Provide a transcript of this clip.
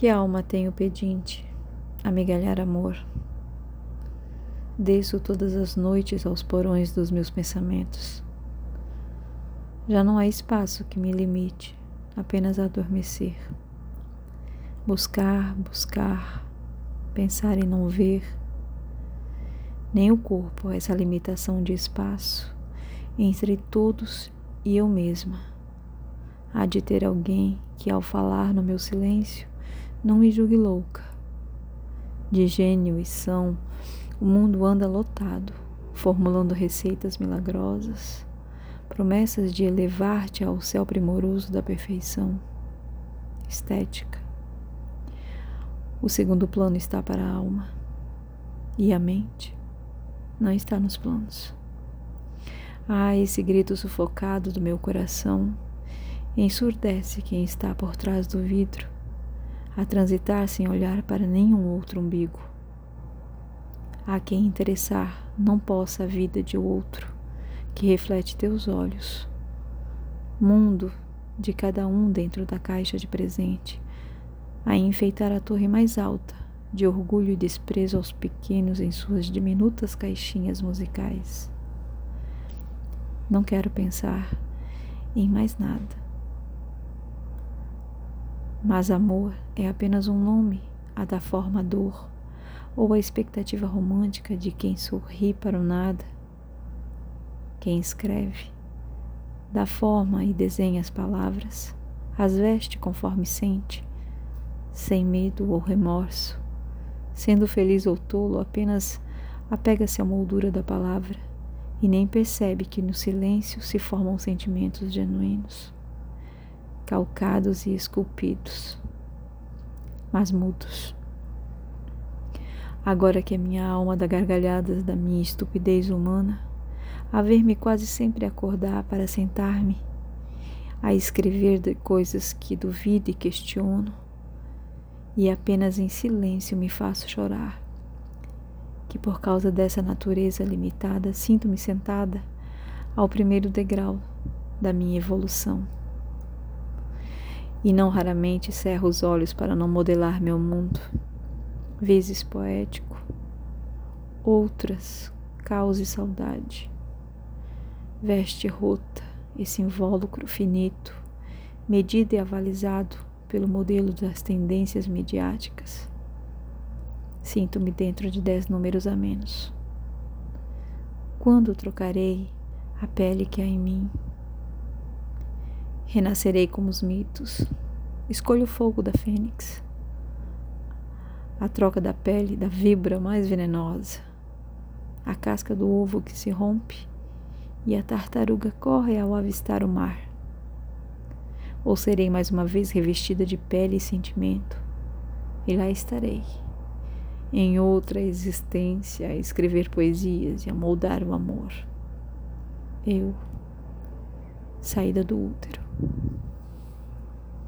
Que alma tem o pedinte, amigalhar amor? Desço todas as noites aos porões dos meus pensamentos. Já não há espaço que me limite, apenas adormecer. Buscar, buscar, pensar e não ver. Nem o corpo essa limitação de espaço entre todos e eu mesma. Há de ter alguém que, ao falar no meu silêncio, não me julgue louca. De gênio e são, o mundo anda lotado, formulando receitas milagrosas, promessas de elevar-te ao céu primoroso da perfeição estética. O segundo plano está para a alma e a mente não está nos planos. Ah, esse grito sufocado do meu coração ensurdece quem está por trás do vidro, a transitar sem olhar para nenhum outro umbigo. Há quem interessar não possa a vida de outro que reflete teus olhos. Mundo de cada um dentro da caixa de presente, a enfeitar a torre mais alta de orgulho e desprezo aos pequenos em suas diminutas caixinhas musicais. Não quero pensar em mais nada. Mas amor é apenas um nome a dar forma dor ou a expectativa romântica de quem sorri para o nada. Quem escreve, dá forma e desenha as palavras, as veste conforme sente, sem medo ou remorso. Sendo feliz ou tolo, apenas apega-se à moldura da palavra e nem percebe que no silêncio se formam sentimentos genuínos, calcados e esculpidos, mas mudos. Agora que a minha alma dá gargalhadas da minha estupidez humana, a ver-me quase sempre acordar para sentar-me a escrever de coisas que duvido e questiono, e apenas em silêncio me faço chorar que por causa dessa natureza limitada sinto-me sentada ao primeiro degrau da minha evolução. E não raramente cerro os olhos para não modelar meu mundo, vezes poético, outras caos e saudade. Veste rota, esse invólucro finito, medido e avalizado pelo modelo das tendências midiáticas Sinto-me dentro de dez números a menos. Quando trocarei a pele que há em mim? Renascerei como os mitos. Escolho o fogo da fênix. A troca da pele da vibra mais venenosa. A casca do ovo que se rompe e a tartaruga corre ao avistar o mar. Ou serei mais uma vez revestida de pele e sentimento, e lá estarei em outra existência a escrever poesias e a moldar o amor. Eu, saída do útero.